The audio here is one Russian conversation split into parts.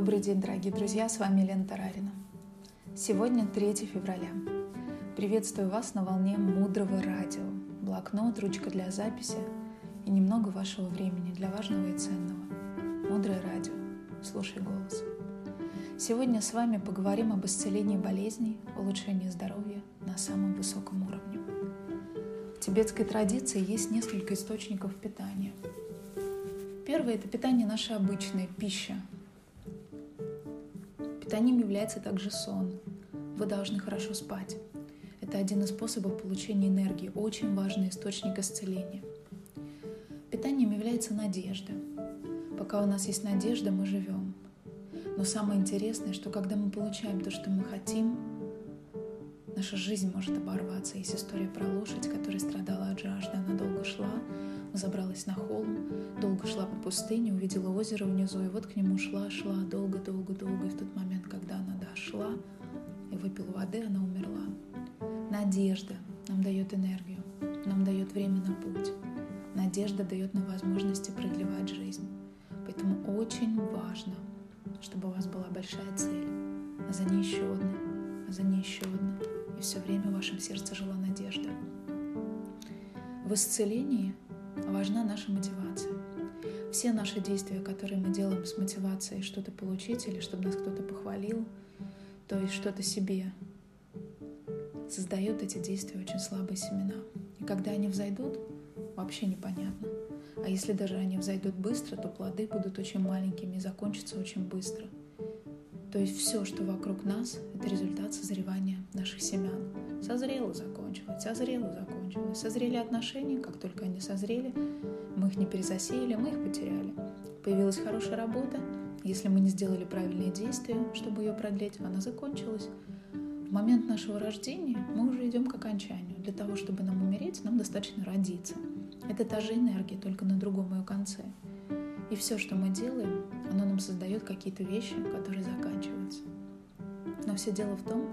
Добрый день, дорогие друзья, с вами Лена Тарарина. Сегодня 3 февраля. Приветствую вас на волне мудрого радио. Блокнот, ручка для записи и немного вашего времени для важного и ценного. Мудрое радио. Слушай голос. Сегодня с вами поговорим об исцелении болезней, улучшении здоровья на самом высоком уровне. В тибетской традиции есть несколько источников питания. Первое – это питание наше обычное, пища, Питанием является также сон. Вы должны хорошо спать. Это один из способов получения энергии, очень важный источник исцеления. Питанием является надежда. Пока у нас есть надежда, мы живем. Но самое интересное, что когда мы получаем то, что мы хотим, наша жизнь может оборваться. Есть история про лошадь, которая страдала от жажды. Она долго шла, забралась на холм, долго шла по пустыне, увидела озеро внизу, и вот к нему шла, шла, долго-долго-долго, дошла и выпила воды, она умерла. Надежда нам дает энергию, нам дает время на путь. Надежда дает нам возможности продлевать жизнь. Поэтому очень важно, чтобы у вас была большая цель, а за ней еще одна, а за ней еще одна. И все время в вашем сердце жила надежда. В исцелении важна наша мотивация. Все наши действия, которые мы делаем с мотивацией что-то получить или чтобы нас кто-то похвалил, то есть что-то себе, создает эти действия очень слабые семена. И когда они взойдут, вообще непонятно. А если даже они взойдут быстро, то плоды будут очень маленькими и закончатся очень быстро. То есть все, что вокруг нас, это результат созревания наших семян. Созрело, закончилось, созрело, закончилось. Созрели отношения, как только они созрели, мы их не перезасеяли, мы их потеряли. Появилась хорошая работа, если мы не сделали правильные действия, чтобы ее продлить, она закончилась. В момент нашего рождения мы уже идем к окончанию. Для того, чтобы нам умереть, нам достаточно родиться. Это та же энергия, только на другом ее конце. И все, что мы делаем, оно нам создает какие-то вещи, которые заканчиваются. Но все дело в том,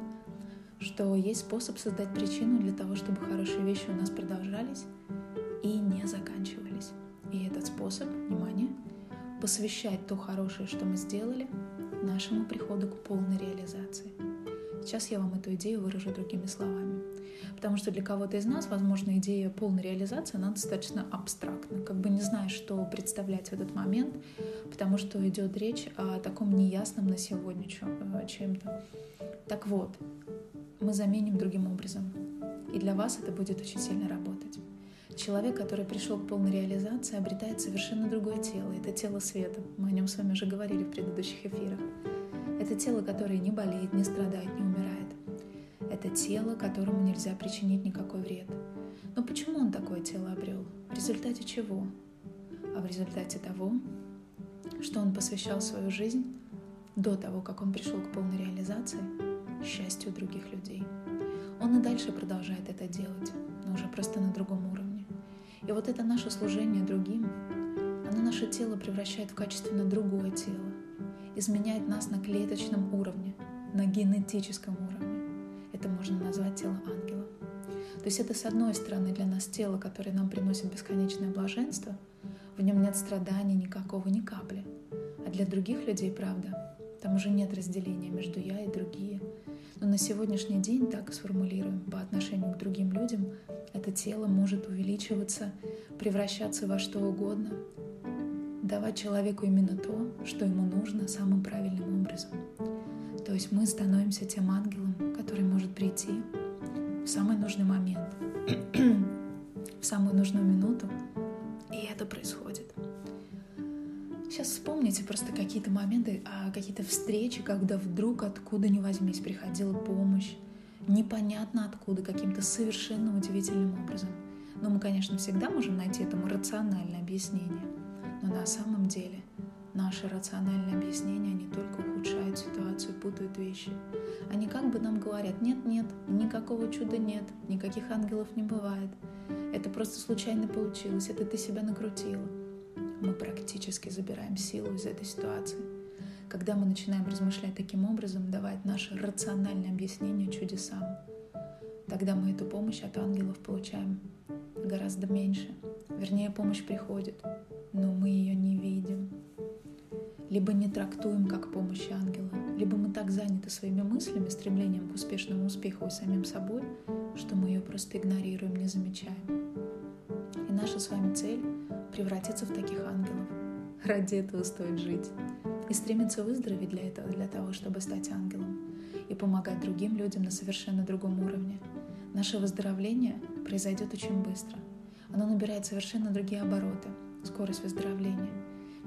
что есть способ создать причину для того, чтобы хорошие вещи у нас продолжались и не заканчивались. И этот способ, внимание, посвящать то хорошее, что мы сделали, нашему приходу к полной реализации. Сейчас я вам эту идею выражу другими словами. Потому что для кого-то из нас, возможно, идея полной реализации, она достаточно абстрактна. Как бы не знаешь, что представлять в этот момент, потому что идет речь о таком неясном на сегодня э, чем-то. Так вот, мы заменим другим образом. И для вас это будет очень сильно работать. Человек, который пришел к полной реализации, обретает совершенно другое тело. Это тело света. Мы о нем с вами уже говорили в предыдущих эфирах. Это тело, которое не болеет, не страдает, не умирает. Это тело, которому нельзя причинить никакой вред. Но почему он такое тело обрел? В результате чего? А в результате того, что он посвящал свою жизнь до того, как он пришел к полной реализации, счастью других людей. Он и дальше продолжает это делать, но уже просто на другом уровне. И вот это наше служение другим, оно наше тело превращает в качественно другое тело, изменяет нас на клеточном уровне, на генетическом уровне. Это можно назвать тело ангела. То есть это, с одной стороны, для нас тело, которое нам приносит бесконечное блаженство, в нем нет страданий никакого, ни капли. А для других людей, правда, там уже нет разделения между я и другие. Но на сегодняшний день, так сформулируем, по отношению к другим людям, это тело может увеличиваться, превращаться во что угодно, давать человеку именно то, что ему нужно самым правильным образом. То есть мы становимся тем ангелом, который может прийти в самый нужный момент, в самую нужную минуту, и это происходит. Сейчас вспомните просто какие-то моменты, а какие-то встречи, когда вдруг откуда ни возьмись приходила помощь, непонятно откуда, каким-то совершенно удивительным образом. Но мы, конечно, всегда можем найти этому рациональное объяснение – но на самом деле наши рациональные объяснения, они только ухудшают ситуацию, путают вещи. Они как бы нам говорят, нет-нет, никакого чуда нет, никаких ангелов не бывает. Это просто случайно получилось, это ты себя накрутила. Мы практически забираем силу из этой ситуации. Когда мы начинаем размышлять таким образом, давать наше рациональное объяснение чудесам, тогда мы эту помощь от ангелов получаем гораздо меньше. Вернее, помощь приходит, но мы ее не видим. либо не трактуем как помощь ангела, либо мы так заняты своими мыслями, стремлением к успешному успеху и самим собой, что мы ее просто игнорируем, не замечаем. И наша с вами цель — превратиться в таких ангелов. Ради этого стоит жить. И стремиться выздороветь для этого, для того, чтобы стать ангелом. И помогать другим людям на совершенно другом уровне. Наше выздоровление произойдет очень быстро. Оно набирает совершенно другие обороты, скорость выздоровления —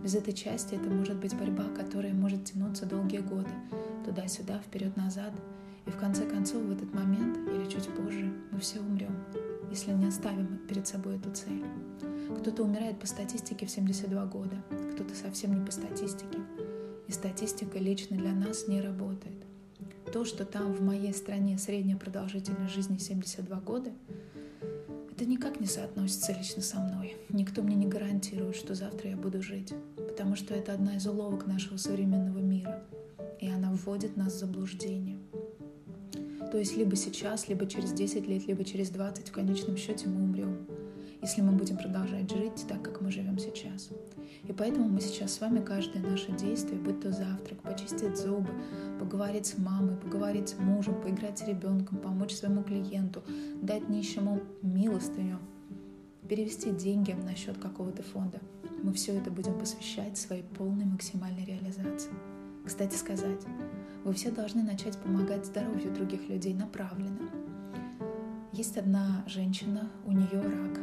без этой части это может быть борьба, которая может тянуться долгие годы, туда-сюда, вперед-назад. И в конце концов, в этот момент или чуть позже, мы все умрем, если не оставим перед собой эту цель. Кто-то умирает по статистике в 72 года, кто-то совсем не по статистике. И статистика лично для нас не работает. То, что там в моей стране средняя продолжительность жизни 72 года, это никак не соотносится лично со мной. Никто мне не гарантирует, что завтра я буду жить, потому что это одна из уловок нашего современного мира, и она вводит нас в заблуждение. То есть либо сейчас, либо через 10 лет, либо через 20 в конечном счете мы умрем, если мы будем продолжать жить так, как мы живем сейчас. И поэтому мы сейчас с вами каждое наше действие, будь то завтрак, почистить зубы, поговорить с мамой, поговорить с мужем, поиграть с ребенком, помочь своему клиенту, дать нищему милостыню, перевести деньги на счет какого-то фонда. Мы все это будем посвящать своей полной максимальной реализации. Кстати сказать, вы все должны начать помогать здоровью других людей направленно. Есть одна женщина, у нее рак.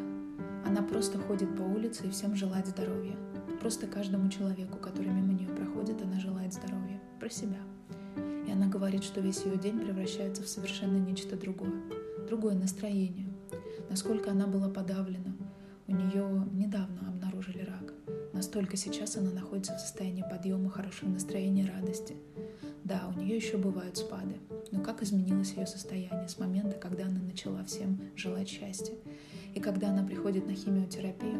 Она просто ходит по улице и всем желает здоровья. Просто каждому человеку, который мимо нее проходит, она желает здоровья. Про себя. И она говорит, что весь ее день превращается в совершенно нечто другое. Другое настроение. Насколько она была подавлена. У нее недавно обнаружили рак. Настолько сейчас она находится в состоянии подъема, хорошего настроения, радости. Да, у нее еще бывают спады. Но как изменилось ее состояние с момента, когда она начала всем желать счастья? И когда она приходит на химиотерапию,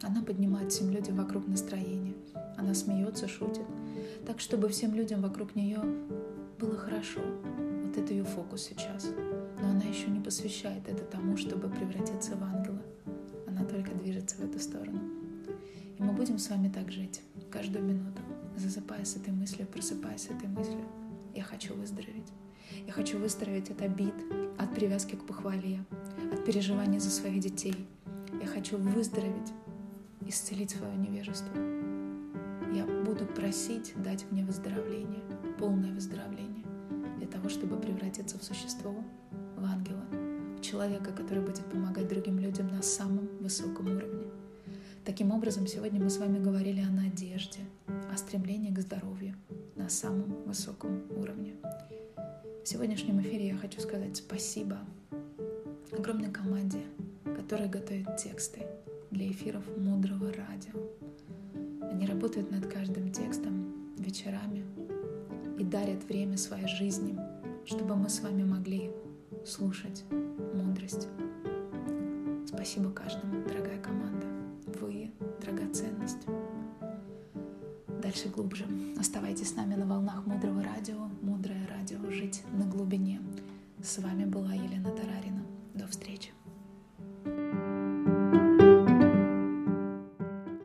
она поднимает всем людям вокруг настроение. Она смеется, шутит. Так, чтобы всем людям вокруг нее было хорошо. Вот это ее фокус сейчас. Но она еще не посвящает это тому, чтобы превратиться в ангела. Она только движется в эту сторону. И мы будем с вами так жить каждую минуту, засыпая с этой мыслью, просыпаясь с этой мыслью. Я хочу выздороветь. Я хочу выздороветь от обид, от привязки к похвале, от переживаний за своих детей. Я хочу выздороветь исцелить свое невежество. Я буду просить дать мне выздоровление, полное выздоровление, для того, чтобы превратиться в существо, в ангела, в человека, который будет помогать другим людям на самом высоком уровне. Таким образом, сегодня мы с вами говорили о надежде, на самом высоком уровне. В сегодняшнем эфире я хочу сказать спасибо огромной команде, которая готовит тексты, для эфиров мудрого радио. Они работают над каждым текстом вечерами и дарят время своей жизни, чтобы мы с вами могли слушать мудрость. Спасибо каждому, дорогая команда. Вы — драгоценность. Дальше глубже. Оставайтесь с нами на волнах Мудрого радио. Мудрое радио. Жить на глубине. С вами была Елена Тарарина. До встречи.